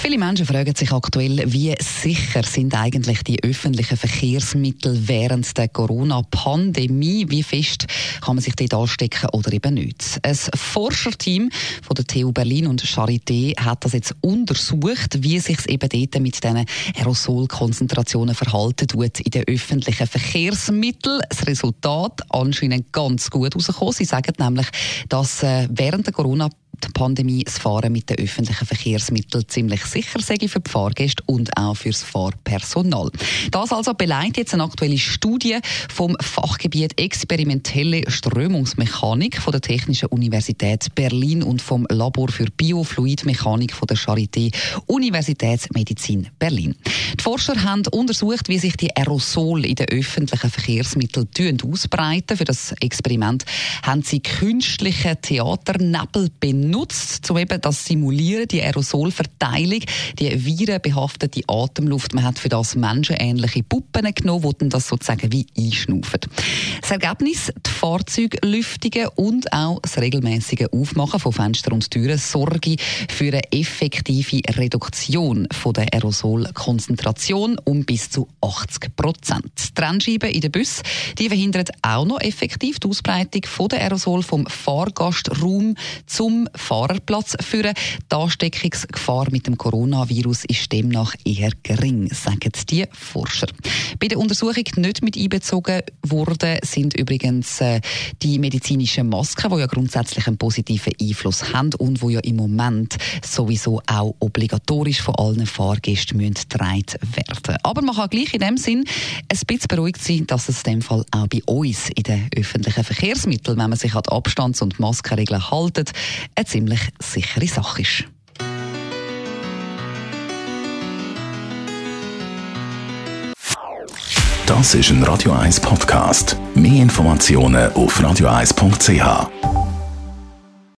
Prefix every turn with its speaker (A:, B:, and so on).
A: Viele Menschen fragen sich aktuell, wie sicher sind eigentlich die öffentlichen Verkehrsmittel während der Corona-Pandemie? Wie fest kann man sich dort anstecken oder eben nicht? Ein Forscherteam von der TU Berlin und Charité hat das jetzt untersucht, wie sich es eben dort mit diesen Aerosolkonzentrationen verhalten tut in den öffentlichen Verkehrsmitteln. Das Resultat anscheinend ganz gut rausgekommen. Sie sagen nämlich, dass äh, während der Corona die Pandemie das Fahren mit den öffentlichen Verkehrsmitteln ziemlich sicher sei für die Fahrgäste und auch fürs Fahrpersonal. Das also beleidigt jetzt eine aktuelle Studie vom Fachgebiet Experimentelle Strömungsmechanik von der Technischen Universität Berlin und vom Labor für Biofluidmechanik von der Charité Universitätsmedizin Berlin. Forscher haben untersucht, wie sich die Aerosole in den öffentlichen Verkehrsmitteln ausbreiten. Für das Experiment haben sie künstliche Theaternebel benutzt nutzt, um eben das simulieren, die Aerosolverteilung, die virenbehaftete Atemluft. Man hat für das menschenähnliche Puppen genommen, die das sozusagen wie einschnaufen. Das Ergebnis, die Fahrzeuglüftungen und auch das regelmäßige Aufmachen von Fenstern und Türen sorgen für eine effektive Reduktion von der Aerosolkonzentration um bis zu 80 Prozent. Trennscheiben in den Bus, die verhindern auch noch effektiv die Ausbreitung von der Aerosol vom Fahrgastraum zum Fahrerplatz führen. Die Ansteckungsgefahr mit dem Coronavirus ist demnach eher gering, sagen die Forscher. Bei der Untersuchung nicht mit einbezogen wurden, sind übrigens äh, die medizinischen Masken, die ja grundsätzlich einen positiven Einfluss haben und wo ja im Moment sowieso auch obligatorisch von allen Fahrgästen müssen getragen werden. Aber man kann gleich in dem Sinn ein bisschen beruhigt sein, dass es in dem Fall auch bei uns in den öffentlichen Verkehrsmitteln, wenn man sich an die Abstands- und Maskenregeln haltet, eine ziemlich sichere Sache ist.
B: Das ist ein Radio 1 Podcast. Mehr Informationen auf radio1.ch.